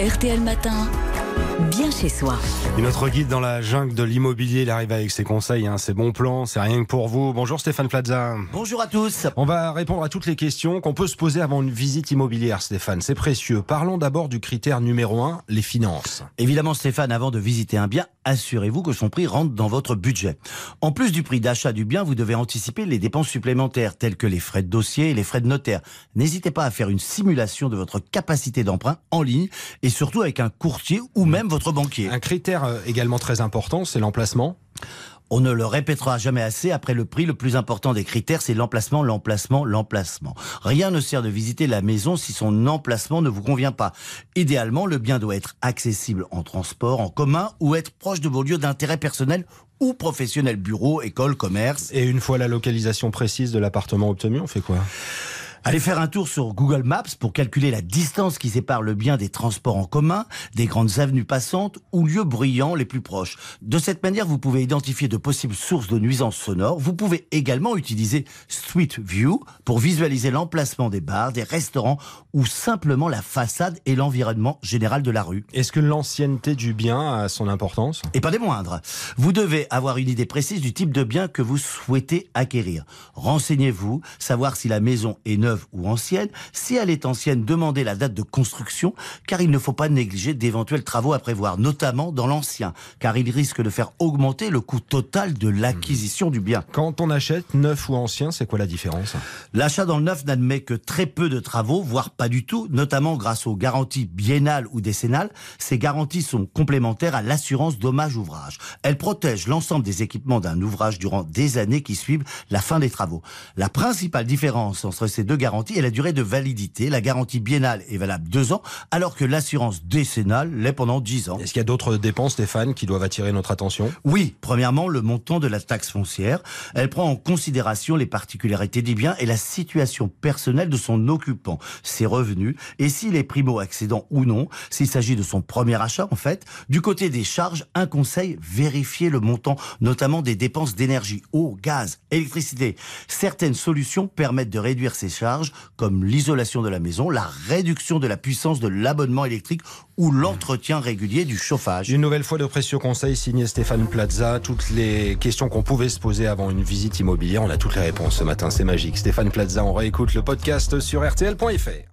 RTL Matin, bien chez soi. Et notre guide dans la jungle de l'immobilier, il arrive avec ses conseils, hein, ses bons plans, c'est rien que pour vous. Bonjour Stéphane Plaza. Bonjour à tous. On va répondre à toutes les questions qu'on peut se poser avant une visite immobilière, Stéphane. C'est précieux. Parlons d'abord du critère numéro un, les finances. Évidemment, Stéphane, avant de visiter un bien, assurez-vous que son prix rentre dans votre budget. En plus du prix d'achat du bien, vous devez anticiper les dépenses supplémentaires telles que les frais de dossier et les frais de notaire. N'hésitez pas à faire une simulation de votre capacité d'emprunt en ligne et surtout avec un courtier ou même votre banquier. Un critère euh, également très important, c'est l'emplacement. On ne le répétera jamais assez. Après le prix, le plus important des critères, c'est l'emplacement, l'emplacement, l'emplacement. Rien ne sert de visiter la maison si son emplacement ne vous convient pas. Idéalement, le bien doit être accessible en transport, en commun ou être proche de vos lieux d'intérêt personnel ou professionnel, bureau, école, commerce. Et une fois la localisation précise de l'appartement obtenu, on fait quoi? Allez faire un tour sur Google Maps pour calculer la distance qui sépare le bien des transports en commun, des grandes avenues passantes ou lieux bruyants les plus proches. De cette manière, vous pouvez identifier de possibles sources de nuisances sonores. Vous pouvez également utiliser Street View pour visualiser l'emplacement des bars, des restaurants ou simplement la façade et l'environnement général de la rue. Est-ce que l'ancienneté du bien a son importance? Et pas des moindres. Vous devez avoir une idée précise du type de bien que vous souhaitez acquérir. Renseignez-vous, savoir si la maison est neuve ou ancienne. Si elle est ancienne, demandez la date de construction, car il ne faut pas négliger d'éventuels travaux à prévoir, notamment dans l'ancien, car il risque de faire augmenter le coût total de l'acquisition du bien. Quand on achète neuf ou ancien, c'est quoi la différence? L'achat dans le neuf n'admet que très peu de travaux, voire pas du tout, notamment grâce aux garanties biennales ou décennales. Ces garanties sont complémentaires à l'assurance dommage ouvrage. Elles protègent l'ensemble des équipements d'un ouvrage durant des années qui suivent la fin des travaux. La principale différence entre ces deux garantie et la durée de validité. La garantie biennale est valable deux ans, alors que l'assurance décennale l'est pendant dix ans. Est-ce qu'il y a d'autres dépenses, Stéphane, qui doivent attirer notre attention? Oui, premièrement, le montant de la taxe foncière. Elle prend en considération les particularités des biens et la situation personnelle de son occupant, ses revenus, et s'il est primo-accédant ou non, s'il s'agit de son premier achat, en fait. Du côté des charges, un conseil, vérifier le montant, notamment des dépenses d'énergie, eau, gaz, électricité. Certaines solutions permettent de réduire ces charges comme l'isolation de la maison, la réduction de la puissance de l'abonnement électrique ou l'entretien régulier du chauffage. Une nouvelle fois de précieux conseils signé Stéphane Plaza. Toutes les questions qu'on pouvait se poser avant une visite immobilière, on a toutes les réponses ce matin, c'est magique. Stéphane Plaza, on réécoute le podcast sur rtl.fr.